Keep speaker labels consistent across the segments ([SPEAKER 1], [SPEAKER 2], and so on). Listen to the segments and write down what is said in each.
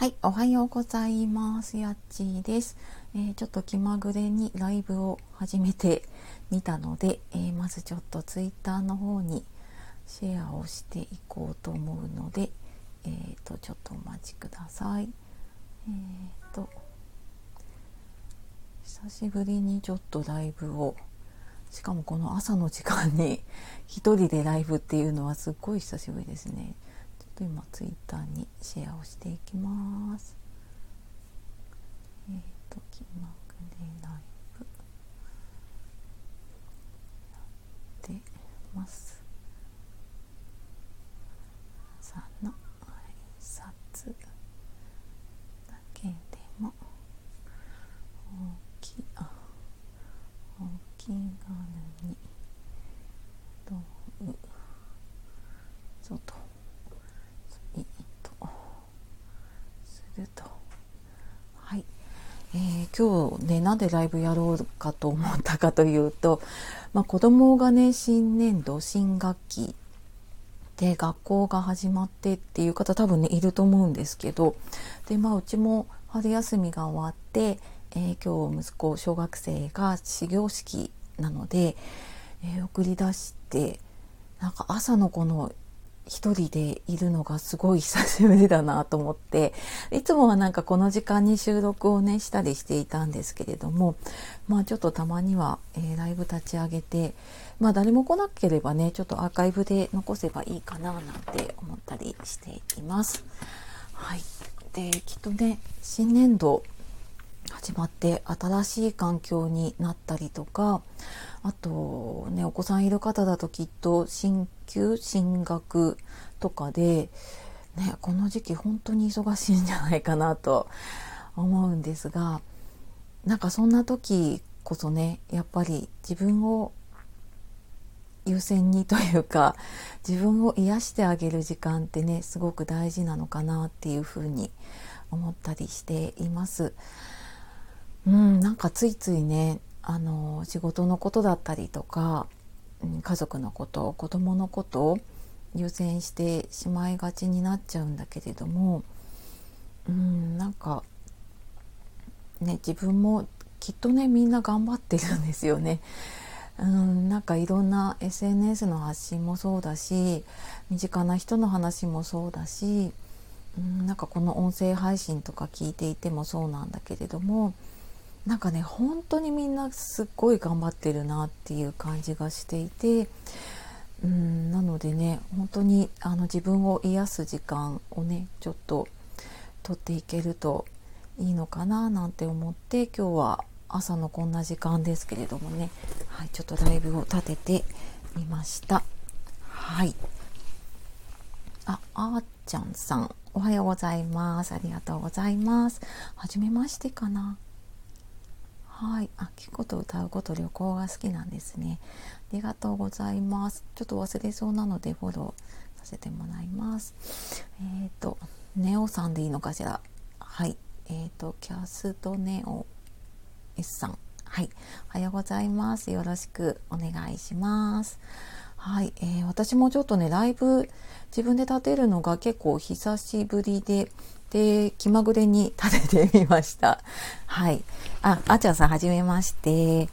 [SPEAKER 1] はい、おはようございます。やっちーです、えー、ちょっと気まぐれにライブを始めてみたので、えー、まずちょっとツイッターの方にシェアをしていこうと思うので、えーと、ちょっとお待ちください。えーと、久しぶりにちょっとライブをしかもこの朝の時間に一人でライブっていうのはすっごい久しぶりですね。と今ツイッターにシェアをしていきます。えっ、ー、と気まぐれライブやってます。さんの挨拶だけでも大きあ大きいがるにどうぞと。ると。はい。えー、今日ね、なんでライブやろうかと思ったかというと、まあ、子供がね、新年度、新学期で学校が始まってっていう方多分ね、いると思うんですけど、で、まあ、うちも春休みが終わって、えー、今日息子、小学生が始業式なので、えー、送り出して、なんか朝のこの一人でいるのがすごい久しぶりだなと思っていつもはなんかこの時間に収録をねしたりしていたんですけれどもまあちょっとたまには、えー、ライブ立ち上げてまあ誰も来なければねちょっとアーカイブで残せばいいかななんて思ったりしています。はい、できっとね新年度始まって新しい環境になったりとかあとねお子さんいる方だときっと進級進学とかで、ね、この時期本当に忙しいんじゃないかなと思うんですがなんかそんな時こそねやっぱり自分を優先にというか自分を癒してあげる時間ってねすごく大事なのかなっていうふうに思ったりしています。うん、なんかついついねあの仕事のことだったりとか、家族のこと子供のことを優先してしまいがちになっちゃうんだけれども、うん、なんかね自分もきっとねみんな頑張ってるんですよね。うん、なんかいろんな SNS の発信もそうだし身近な人の話もそうだし、うん、なんかこの音声配信とか聞いていてもそうなんだけれどもなんかね本当にみんなすっごい頑張ってるなっていう感じがしていてうんなのでね本当にあの自分を癒す時間をねちょっと取っていけるといいのかななんて思って今日は朝のこんな時間ですけれどもね、はい、ちょっとライブを立ててみました。はい。あ、あーちゃんさん、おはようございます。ありがとうございます。はめましてかな。はい。あ、聞くこと歌うこと旅行が好きなんですね。ありがとうございます。ちょっと忘れそうなのでフォローさせてもらいます。えっ、ー、と、ネオさんでいいのかしら？はい。えっ、ー、と、キャストネオ S さん。はい。おはようございます。よろしくお願いします。はい、えー、私もちょっとね、ライブ自分で立てるのが結構久しぶりで、で、気まぐれに立ててみました。はい。あ、あちゃんさんはじめまして。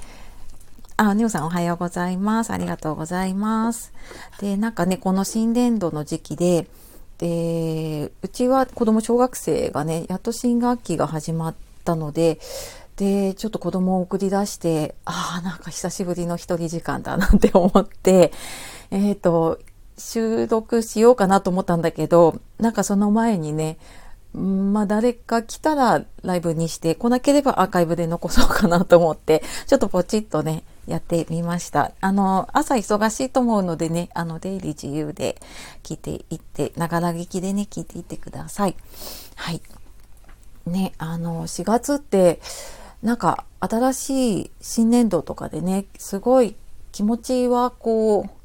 [SPEAKER 1] あ、ニオさんおはようございます。ありがとうございます。で、なんかね、この新年度の時期で、で、うちは子供小学生がね、やっと新学期が始まったので、で、ちょっと子供を送り出して、ああ、なんか久しぶりの一人時間だなんて思って、えっ、ー、と、収録しようかなと思ったんだけど、なんかその前にね、まあ誰か来たらライブにして、来なければアーカイブで残そうかなと思って、ちょっとポチッとね、やってみました。あの、朝忙しいと思うのでね、あの、出入り自由で聞いていって、ながら聞きでね、聞いていってください。はい。ね、あの、4月って、なんか新しい新年度とかでね、すごい気持ちはこう、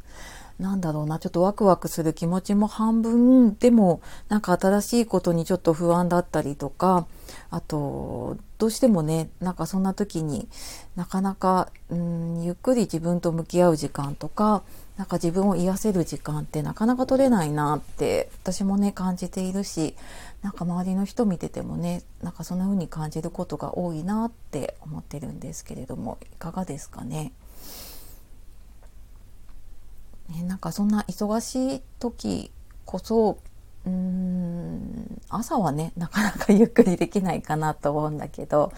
[SPEAKER 1] なんだろうな、ちょっとワクワクする気持ちも半分でも、なんか新しいことにちょっと不安だったりとか、あと、どうしてもね、なんかそんな時になかなか、うん、ゆっくり自分と向き合う時間とか、なんか自分を癒せる時間ってなかなか取れないなって私もね感じているしなんか周りの人見ててもねなんかそんな風に感じることが多いなって思ってるんですけれどもいかがですかね？ねなんかそんな忙しい時こそうーん朝はねなかなかゆっくりできないかなと思うんだけど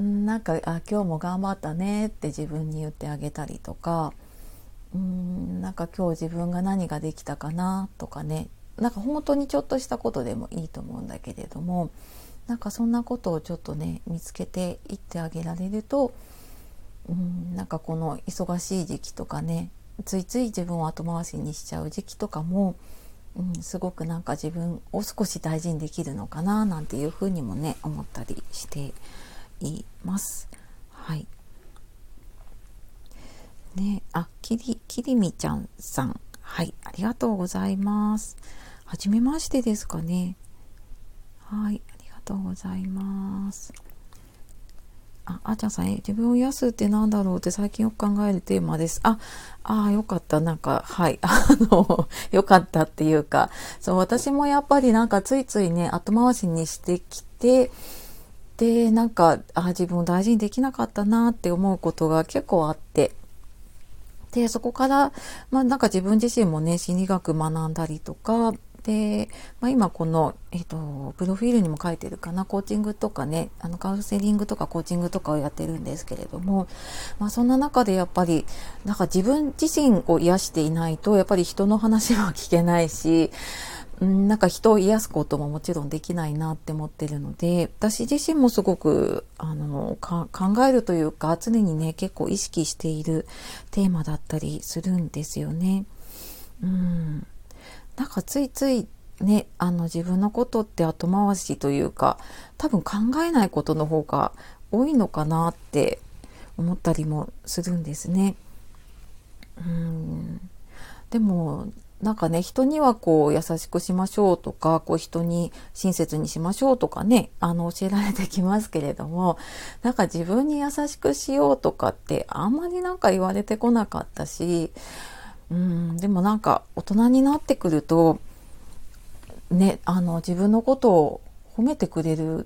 [SPEAKER 1] なんかあ今日も頑張ったねって自分に言ってあげたりとかうーんなんか今日自分が何ができたかなとかねなんか本当にちょっとしたことでもいいと思うんだけれどもなんかそんなことをちょっとね見つけていってあげられるとうんなんかこの忙しい時期とかねついつい自分を後回しにしちゃう時期とかも、うん、すごくなんか自分を少し大事にできるのかななんていうふうにもね思ったりしています。はいね、あ、きり、きりみちゃんさん。はい、ありがとうございます。はじめましてですかね。はい、ありがとうございます。あ、あーちゃんさん、え、自分を癒すってなんだろうって最近よく考えるテーマです。あ、ああ、よかった。なんか、はい。あの、よかったっていうか、そう、私もやっぱりなんかついついね、後回しにしてきて、で、なんか、あ自分を大事にできなかったなって思うことが結構あって、で、そこから、まあなんか自分自身もね、心理学学んだりとか、で、まあ、今この、えっ、と、プロフィールにも書いてるかな、コーチングとかね、あの、カウンセリングとかコーチングとかをやってるんですけれども、まあ、そんな中でやっぱり、なんか自分自身を癒していないと、やっぱり人の話は聞けないし、ん、なんか人を癒すことももちろんできないなって思ってるので、私自身もすごく、あの、考えるというか、常にね、結構意識しているテーマだったりするんですよね。うん。なんかついついね、あの自分のことって後回しというか、多分考えないことの方が多いのかなって思ったりもするんですね。うんでもなんかね、人にはこう優しくしましょうとか、こう人に親切にしましょうとかね、あの教えられてきますけれども、なんか自分に優しくしようとかってあんまりなんか言われてこなかったし、うんでもなんか大人になってくるとねあの自分のことを褒めてくれるっ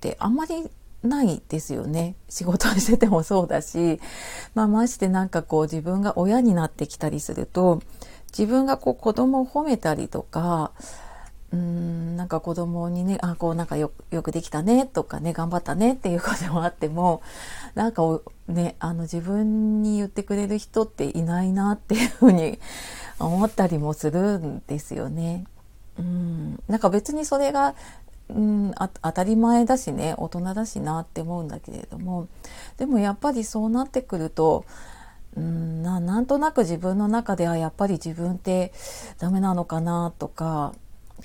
[SPEAKER 1] てあんまりないですよね。仕事しててもそうだし、まあ、ましてなんかこう自分が親になってきたりすると自分がこう子供を褒めたりとかうんなんか子供にねあこうなんかよくできたねとかね頑張ったねっていうこともあってもなんかねあの自分に言ってくれる人っていないなっていうふうに思ったりもするんですよね。うんなんか別にそれがうん当たり前だしね大人だしなって思うんだけれどもでもやっぱりそうなってくるとうんななんとなく自分の中ではやっぱり自分ってダメなのかなとか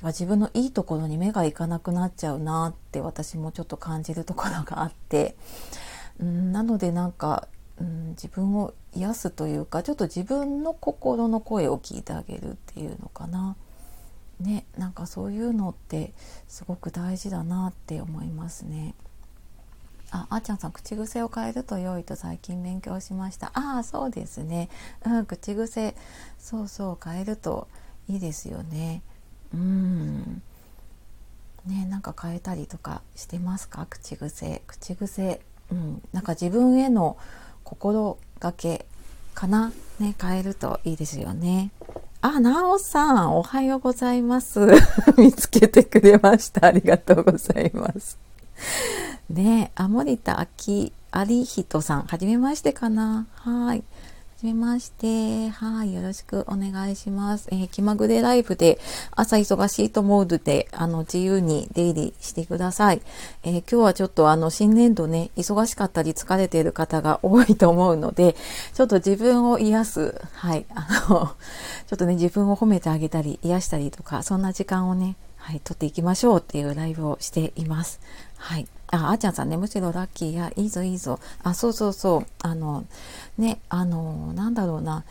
[SPEAKER 1] 自分のいいところに目がいかなくなっちゃうなって私もちょっと感じるところがあってうんなのでなんか、うん、自分を癒すというかちょっと自分の心の声を聞いてあげるっていうのかな。ね、なんかそういうのってすごく大事だなって思いますね。あ、あーちゃんさん、口癖を変えると良いと最近勉強しました。ああ、そうですね。うん、口癖、そうそう、変えるといいですよね。うんねなんか変えたりとかしてますか？口癖口癖うんなんか自分への心がけかな？ね変えるといいですよねあ、なおさん、おはようございます。見つけてくれました。ありがとうございます。ねあ、森田明、有人さん、はじめましてかな？はい。はじめまして。はい。よろしくお願いします。えー、気まぐれライブで朝忙しいと思うので、あの、自由に出入りしてください。えー、今日はちょっとあの、新年度ね、忙しかったり疲れている方が多いと思うので、ちょっと自分を癒す、はい。あの、ちょっとね、自分を褒めてあげたり、癒したりとか、そんな時間をね、はい、撮っていきましょうっていうライブをしています。はい。あ、あーちゃんさんね、むしろラッキーや、いいぞいいぞ。あ、そうそうそう。あの、ね、あの、なんだろうな。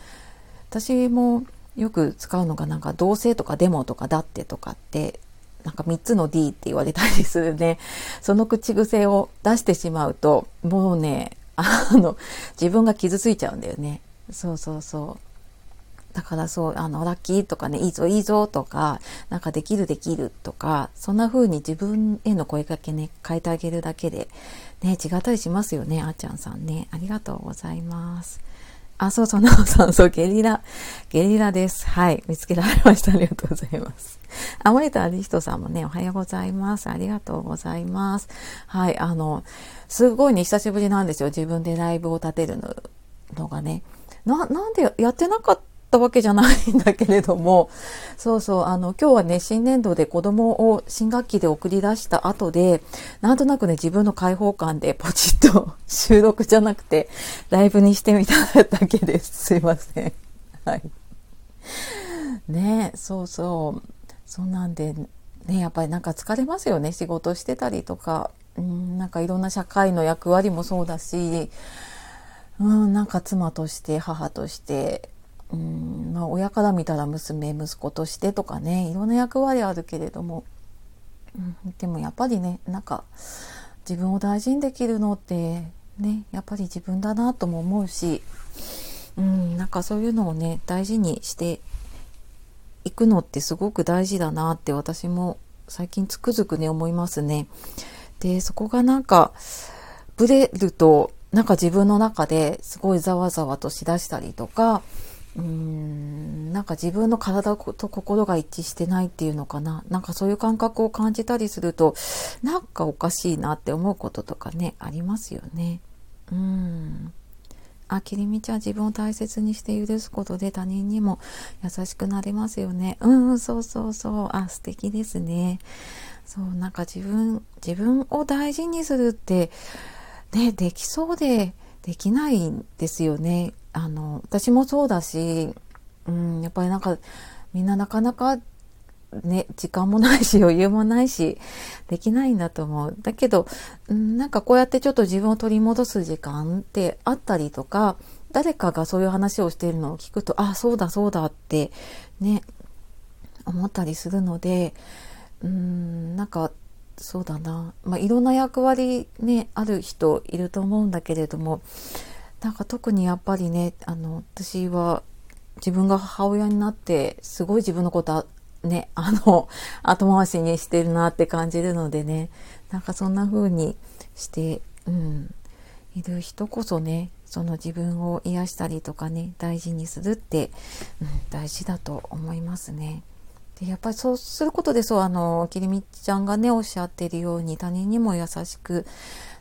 [SPEAKER 1] 私もよく使うのが、なんか、同性とかデモとかだってとかって、なんか3つの D って言われたりするね。その口癖を出してしまうと、もうね、あの、自分が傷ついちゃうんだよね。そうそうそう。だからそう、あの、ラッキーとかね、いいぞいいぞとか、なんかできるできるとか、そんな風に自分への声かけね、変えてあげるだけで、ね、違ったりしますよね、あーちゃんさんね。ありがとうございます。あ、そうそう、なおさん、そう、ゲリラ、ゲリラです。はい、見つけられました。ありがとうございます。あ、森田アリストさんもね、おはようございます。ありがとうございます。はい、あの、すごいね、久しぶりなんですよ。自分でライブを立てるのがね。な、なんでやってなかった？ったわけじゃないんだけれども、そうそう、あの、今日はね、新年度で子供を新学期で送り出した後で、なんとなくね、自分の開放感でポチッと収録じゃなくて、ライブにしてみただけです。すいません。はい。ねそうそう。そうなんで、ね、やっぱりなんか疲れますよね。仕事してたりとか、うん、なんかいろんな社会の役割もそうだし、うん、なんか妻として母としてうんまあ、親から見たら娘息子としてとかねいろんな役割あるけれども、うん、でもやっぱりねなんか自分を大事にできるのってねやっぱり自分だなとも思うし、うん、なんかそういうのをね大事にしていくのってすごく大事だなって私も最近つくづくね思いますね。でそこがなんかブレるとなんか自分の中ですごいざわざわとしだしたりとかうーんなんか自分の体と心が一致してないっていうのかななんかそういう感覚を感じたりするとなんかおかしいなって思うこととかねありますよね。うんあきりみちゃん自分を大切にして許すことで他人にも優しくなれますよね。うん、そうそうそう。あ、素敵ですね。そう、なんか自分、自分を大事にするって、ね、できそうでできないんですよね。あの私もそうだし、うん、やっぱりなんかみんななかなかね、時間もないし 余裕もないしできないんだと思う。だけど、うん、なんかこうやってちょっと自分を取り戻す時間ってあったりとか誰かがそういう話をしているのを聞くとあそうだそうだってね思ったりするのでうんなんかそうだな、まあ、いろんな役割ねある人いると思うんだけれどもなんか特にやっぱりねあの私は自分が母親になってすごい自分のことねあの 後回しにしてるなって感じるのでねなんかそんな風にして、うん、いる人こそねその自分を癒したりとかね大事にするって、うん、大事だと思いますね。でやっぱりそうすることでそうあのきりみちゃんがねおっしゃってるように他人にも優しく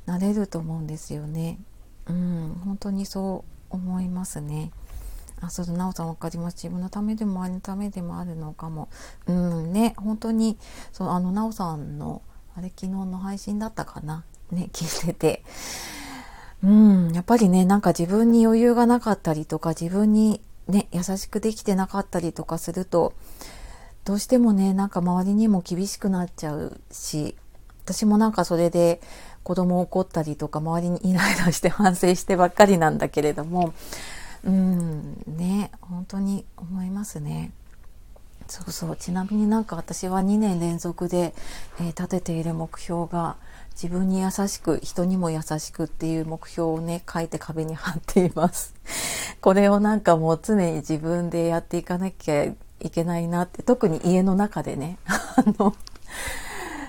[SPEAKER 1] なれると思うんですよね。うん、本当にそう思いますね。あ、そうだ、なおさん分かります。自分のためでも、あれのためでもあるのかも。うんね、本当に、そう、あの、なおさんの、あれ、昨日の配信だったかな？ね、聞いてて。うん、やっぱりね、なんか自分に余裕がなかったりとか、自分にね、優しくできてなかったりとかすると、どうしてもね、なんか周りにも厳しくなっちゃうし、私もなんかそれで、子供怒ったりとか周りにイライラして反省してばっかりなんだけれどもうんね本当に思いますね。そうそう。ちなみになんか私は2年連続で、えー、立てている目標が自分に優しく人にも優しくっていう目標をね書いて壁に貼っています。これをなんかもう常に自分でやっていかなきゃいけないなって特に家の中でね。あの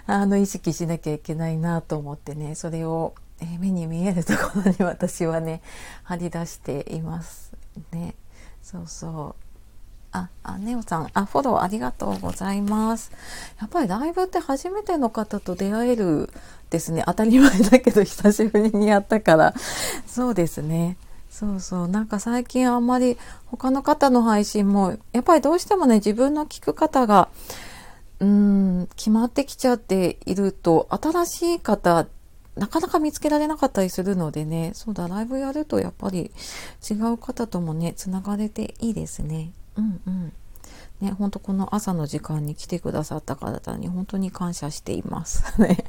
[SPEAKER 1] あの意識しなきゃいけないなと思ってねそれを、えー、目に見えるところに私はね張り出していますねそうそうあ、あ、ネオさん、あ、フォローありがとうございます。やっぱりライブって初めての方と出会えるですね。当たり前だけど久しぶりにやったから。そうですね。そうそう。なんか最近あんまり他の方の配信も、やっぱりどうしてもね、自分の聞く方が、うん決まってきちゃっていると新しい方なかなか見つけられなかったりするのでねそうだライブやるとやっぱり違う方ともねつながれていいですねうんうんね、本当この朝の時間に来てくださった方に本当に感謝しています ね。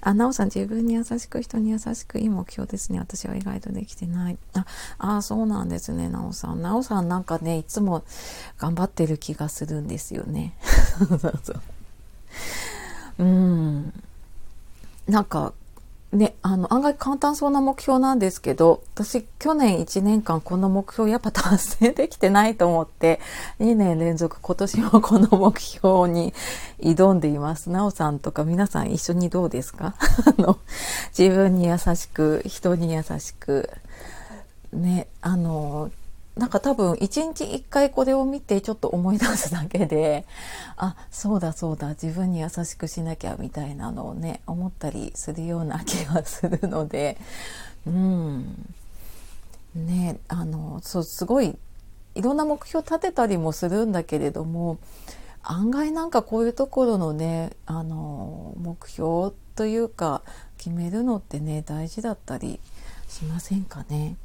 [SPEAKER 1] あ、なおさん自分に優しく人に優しくいい目標ですね。私は意外とできてない。あ、あそうなんですね、なおさん。なおさんなんかね、いつも頑張ってる気がするんですよね。そうそう。うん。なんか、ね、あの、案外簡単そうな目標なんですけど、私、去年1年間この目標やっぱ達成できてないと思って、2年連続今年もこの目標に挑んでいます。なおさんとか皆さん一緒にどうですか？あの、自分に優しく、人に優しく、ね、あの、なんか多分一日一回これを見てちょっと思い出すだけであそうだそうだ自分に優しくしなきゃみたいなのをね思ったりするような気がするのでうんねあのそうすごいいろんな目標立てたりもするんだけれども案外なんかこういうところのねあの目標というか決めるのってね大事だったりしませんかね？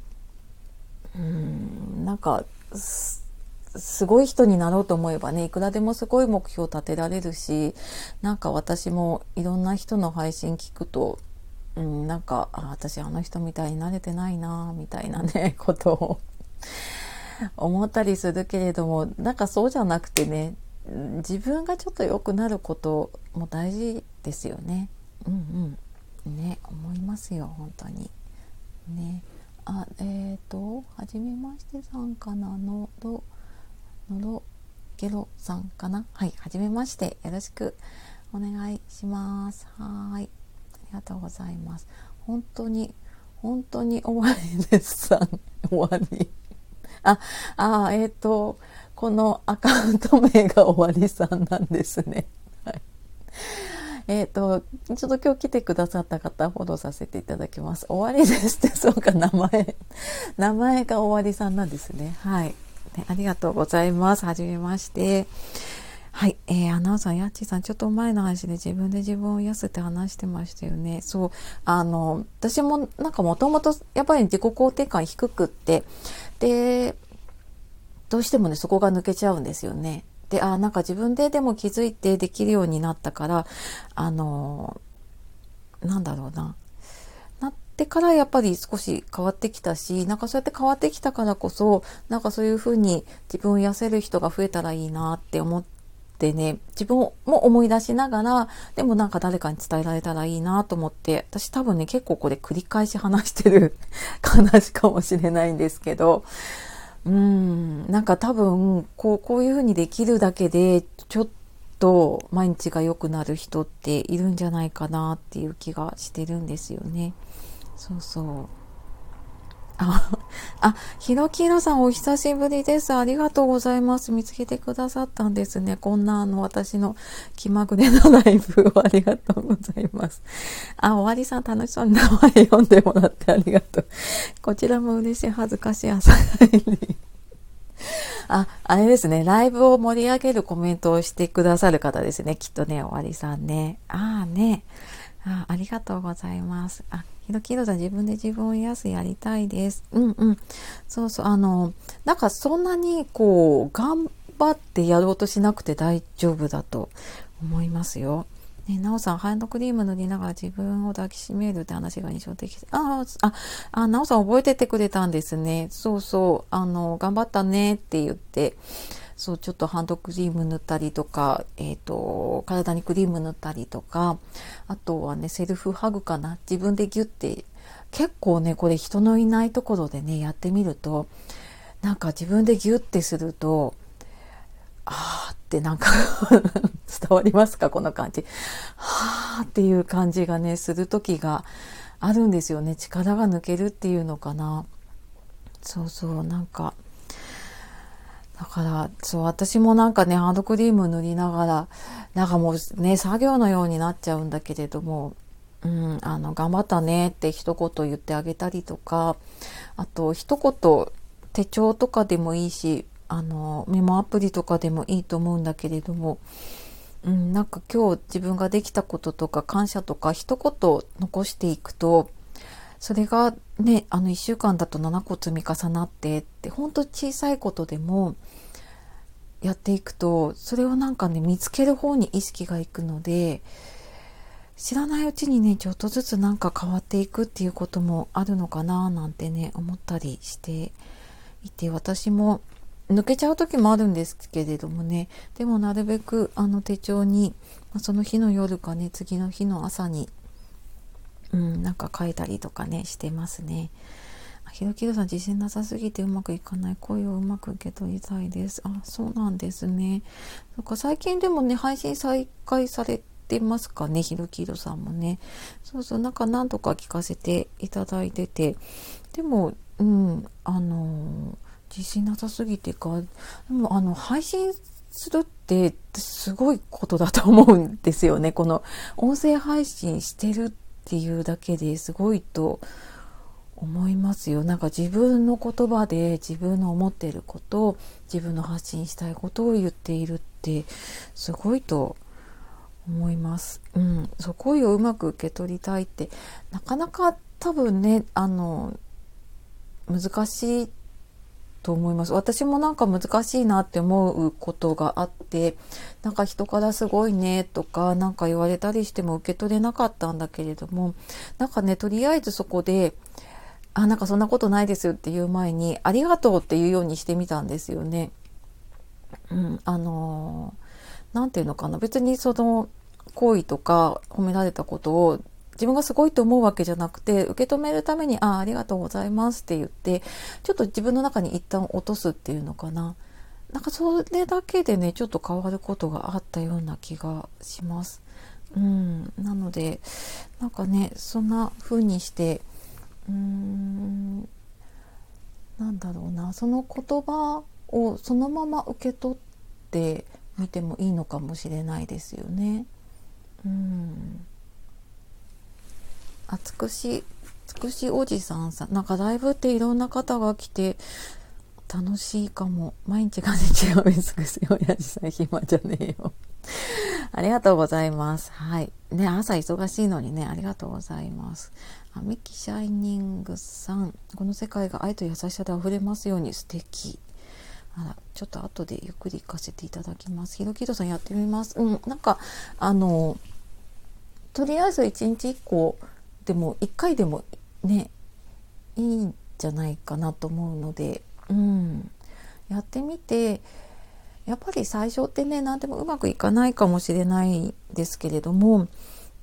[SPEAKER 1] うんなんかすごい人になろうと思えばねいくらでもすごい目標を立てられるしなんか私もいろんな人の配信聞くと、うん、なんかあ私あの人みたいになれてないなみたいなね ことを思ったりするけれどもなんかそうじゃなくてね自分がちょっと良くなることも大事ですよね。うんうんね思いますよ本当に。ね。あえっ、ー、とはじめましてさんかなのどのどゲロさんかな。はいはじめまして。よろしくお願いします。はい。ありがとうございます。本当に本当に終わりですさん終わり。ああえっ、ー、とこのアカウント名が終わりさんなんですね。えっ、ー、と、ちょっと今日来てくださった方、フォローさせていただきます。終わりですって、そうか、名前、名前が終わりさんなんですね。はい。ね、ありがとうございます。はじめまして。はい、えー、アナウンサー、やっちーさん、ちょっと前の話で自分で自分を癒すって話してましたよね。そう、あの、私もなんかもともとやっぱり自己肯定感低くって、で、どうしてもね、そこが抜けちゃうんですよね。であなんか自分ででも気づいてできるようになったからあのなんだろうな。なってからやっぱり少し変わってきたしなんかそうやって変わってきたからこそなんかそういうふうに自分を癒せる人が増えたらいいなって思ってね自分も思い出しながらでもなんか誰かに伝えられたらいいなと思って私多分ね結構これ繰り返し話してる 話かもしれないんですけどうんなんか多分こうこういうふうにできるだけでちょっと毎日が良くなる人っているんじゃないかなっていう気がしてるんですよね。そうそうあ、あ、ひろきいろさんお久しぶりです。ありがとうございます。見つけてくださったんですね。こんなあの私の気まぐれなライブをありがとうございます。あ、終わりさん楽しそうに名前読んでもらってありがとう。こちらも嬉しい恥ずかしい朝帰り。あ、あれですね。ライブを盛り上げるコメントをしてくださる方ですね。きっとね、終わりさんね。ああね。あありがとうございます。あ、ひろきろさん自分で自分を癒すやりたい。です。うんうん。そうそう。あの、なんかそんなにこう、頑張ってやろうとしなくて大丈夫だと思い。ますよ。ね、なおさん、ハンドクリーム塗りながら自分を抱きしめるって話が印象的ああ、あ、なおさん覚えててくれたんですね。そうそう。あの、頑張ったねって言って、そうちょっとハンドクリーム塗ったりとか、えーと、体にクリーム塗ったりとかあとはねセルフハグかな。自分でギュッて結構ねこれ人のいないところでねやってみるとなんか自分でギュッてするとあーってなんか 伝わりますか？この感じ。はーっていう感じがねする時があるんですよね。力が抜けるっていうのかな。そうそうなんかだから、そう、私もなんかね、ハンドクリーム塗りながら、なんかもうね、作業のようになっちゃうんだけれども、うん、あの、頑張ったねって一言言ってあげたりとか、あと、一言、手帳とかでもいいし、あの、メモアプリとかでもいいと思うんだけれども、うん、なんか今日自分ができたこととか感謝とか一言残していくと、それがね、あの1週間だと7個積み重なってって、ほんと小さいことでもやっていくと、それをなんかね、見つける方に意識がいくので、知らないうちにね、ちょっとずつなんか変わっていくっていうこともあるのかななんてね、思ったりしていて、私も抜けちゃう時もあるんですけれどもね、でもなるべくあの手帳に、その日の夜かね、次の日の朝にうん、なんか変えたりとかねしてますね。ひろきろさん自信なさすぎてうまくいかない声をうまく受け取りたいです。あ、そうなんですね。なんか最近でもね配信再開されてますかねひろきろさんもね。そうそうなんか何とか聞かせていただいててでもうんあの自信なさすぎてかでもあの配信するってすごいことだと思うんですよね。この音声配信してるってていうだけですごいと思いますよ。なんか自分の言葉で自分の思っていることを自分の発信したいことを言っているってすごいと思います。うん、そう声をうまく受け取りたいってなかなか多分ねあの難しいと思います私もなんか難しいなって思うことがあってなんか人からすごいねとか何か言われたりしても受け取れなかったんだけれどもなんかねとりあえずそこであなんかそんなことないですっていう前にありがとうっていうようにしてみたんですよね。うん、あの何て言うのかな別にその行為とか褒められたことを自分がすごいと思うわけじゃなくて受け止めるために「ああありがとうございます」って言ってちょっと自分の中に一旦落とすっていうのかななんかそれだけでねちょっと変わることがあったような気がします。うん、なのでなんかねそんな風にしてうーんなんだろうなその言葉をそのまま受け取ってみてもいいのかもしれないですよね。うんあつくしつくしおじさんさん。なんかライブっていろんな方が来て楽しいかも。毎日が日曜日す。ぐすよやじさん暇じゃねえよ。ありがとうございます。はい。ね朝忙しいのにねありがとうございます。あミキシャイニングさん。この世界が愛と優しさで溢れますように。素敵。あらちょっと後でゆっくり行かせていただきます。ひろきとさんやってみます。うん。なんかあのとりあえず1日1個でも1回でもねいいんじゃないかなと思うので、うん、やってみてやっぱり最初ってね何でもうまくいかないかもしれないですけれども、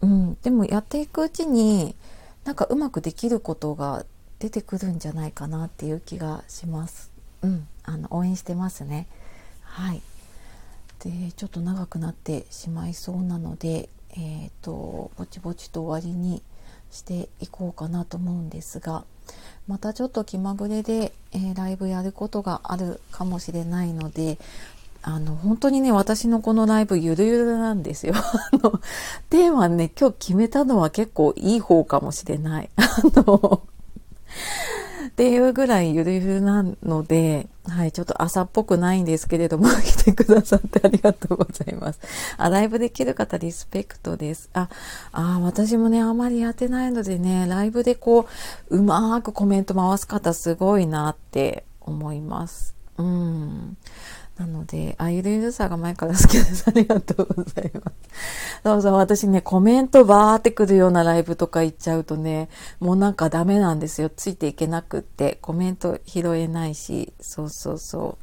[SPEAKER 1] うん、でもやっていくうちになんかうまくできることが出てくるんじゃないかなっていう気がします。うん、あの応援してますね。はい。でちょっと長くなってしまいそうなので、えっ、ー、とぼちぼちと終わりにしていこうかなと思うんですがまたちょっと気まぐれで、えー、ライブやることがあるかもしれないのであの本当にね私のこのライブゆるゆるなんですよ。あのテーマね今日決めたのは結構いい方かもしれない。あのっていうぐらいゆるゆるなので、はい、ちょっと朝っぽくないんですけれども、来てくださってありがとうございます。あ、ライブできる方リスペクトです。あ、あ私もね、あまりやってないのでね、ライブでこう、うまーくコメント回す方すごいなって思います。うん。なので、あ、ゆるゆるさが前から好きです。ありがとうございます。そうそう、私ね、コメントバーってくるようなライブとか行っちゃうとね、もうなんかダメなんですよ。ついていけなくって、コメント拾えないし、そうそうそ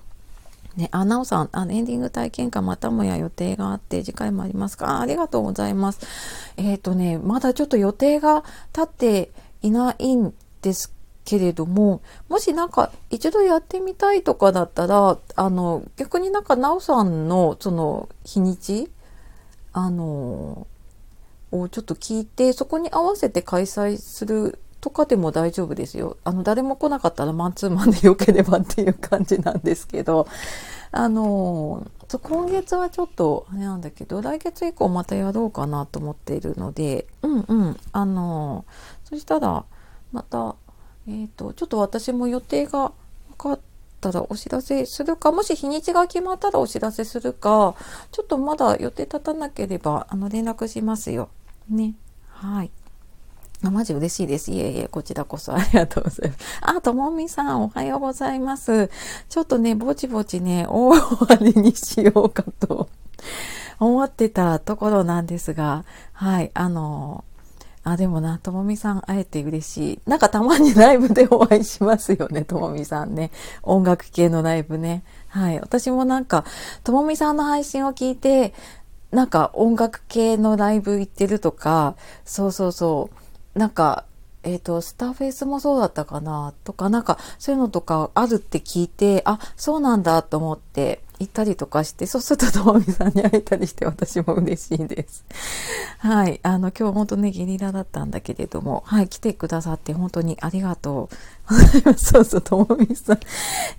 [SPEAKER 1] う。ね、あ、なおさん、あエンディング体験会またもや予定があって、次回もありますか？ありがとうございます。えっ、ー、とね、まだちょっと予定が立っていないんですけれどももしなんか一度やってみたいとかだったらあの逆になんかなおさんのその日にちあのをちょっと聞いてそこに合わせて開催するとかでも大丈夫ですよ。あの誰も来なかったらマンツーマンでよければっていう感じなんですけどあの今月はちょっとあれなんだけど来月以降またやろうかなと思っているのでうんうんあのそしたらまたえーと、ちょっと私も予定が分かったらお知らせするかもし日にちが決まったらお知らせするかちょっとまだ予定立たなければあの連絡しますよ。ね。はい。あ、マジ嬉しいです。いえいえ、こちらこそ ありがとうございます。あ、ともみさん、おはようございます。ちょっとね、ぼちぼちね、大終わりにしようかと 思ってたところなんですが、はい、あの、あ、でもな、ともみさん会えて嬉しい。なんかたまにライブでお会いしますよね、ともみさんね。音楽系のライブね。はい。私もなんか、ともみさんの配信を聞いて、なんか音楽系のライブ行ってるとか、そうそうそう。なんか、えっ、と、スターフェイスもそうだったかなとか、なんか、そういうのとかあるって聞いて、あ、そうなんだと思って、行ったりとかして、そうするとともみさんに会えたりして私も嬉しいです。はい。あの、今日本当ね、ゲリラだったんだけれども、はい、来てくださって本当にありがとうございます。そうそう、ともみさん。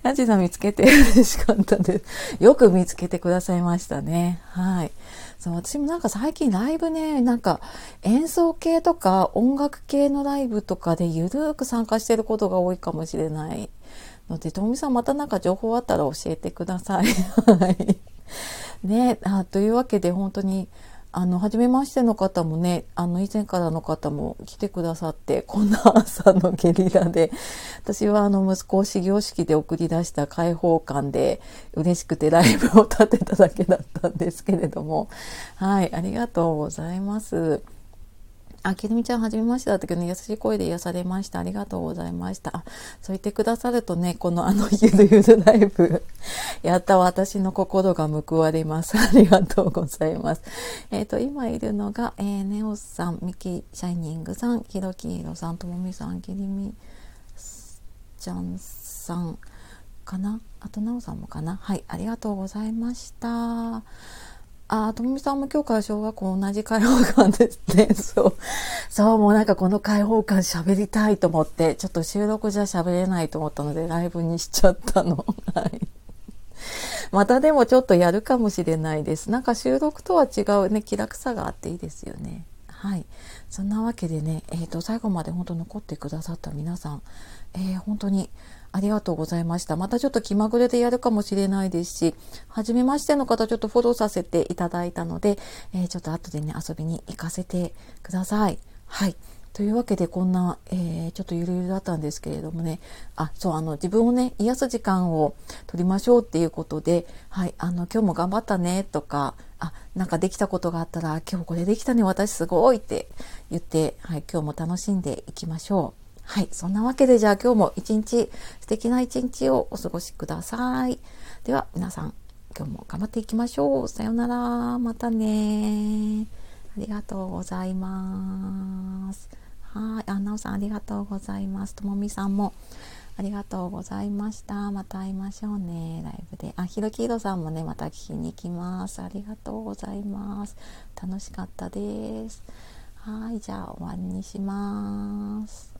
[SPEAKER 1] やじさん見つけて嬉しかったです。よく見つけてくださいましたね。はい。そう私もなんか最近ライブねなんか演奏系とか音楽系のライブとかでゆるーく参加してることが多いかもしれないので、ともみさんまたなんか情報あったら教えてください。は い。ねあ、というわけで本当に、あの、初めましての方もね、あの、以前からの方も来てくださって、こんな朝のゲリラで、私はあの、息子を始業式で送り出した開放感で、嬉しくてライブを立てただけだったんですけれども、はい、ありがとうございます。あ、きるみちゃん、はじめましてだったけど、ね、優しい声で癒されました。ありがとうございました。あ、そう言ってくださるとね、このあの、ゆるゆるライブ、やった私の心が報われます。ありがとうございます。えっ、ー、と、今いるのが、えー、ネオスさん、ミキシャイニングさん、ヒロキーロさん、ともみさん、きりみちゃんさんかな？あと、なおさんもかな？はい、ありがとうございました。あ、ともみさんも今日から小学校同じ開放感ですね。そう。そう、もうなんかこの開放感喋りたいと思って、ちょっと収録じゃ喋れないと思ったので、ライブにしちゃったの。はい。またでもちょっとやるかもしれないです。なんか収録とは違うね、気楽さがあっていいですよね。はい。そんなわけでね、えっ、ー、と、最後まで本当残ってくださった皆さん、えー、本当にありがとうございました。またちょっと気まぐれでやるかもしれないですし、はじめましての方ちょっとフォローさせていただいたので、えー、ちょっと後でね、遊びに行かせてください。はい。というわけでこんな、えー、ちょっとゆるゆるだったんですけれどもね、あ、そう、あの、自分をね、癒す時間を取りましょうっていうことで、はい、あの、今日も頑張ったねとか、あ、なんかできたことがあったら、今日これできたね、私すごいって言って、はい、今日も楽しんでいきましょう。はい。そんなわけで、じゃあ今日も一日、素敵な一日をお過ごしください。では、皆さん、今日も頑張っていきましょう。さようなら。またね。ありがとうございます。はい。あ、なおさん、ありがとうございます。ともみさんも、ありがとうございました。また会いましょうね。ライブで。あ、ひろきいろさんもね、また聞きに行きます。ありがとうございます。楽しかったです。はい。じゃあ、終わりにします。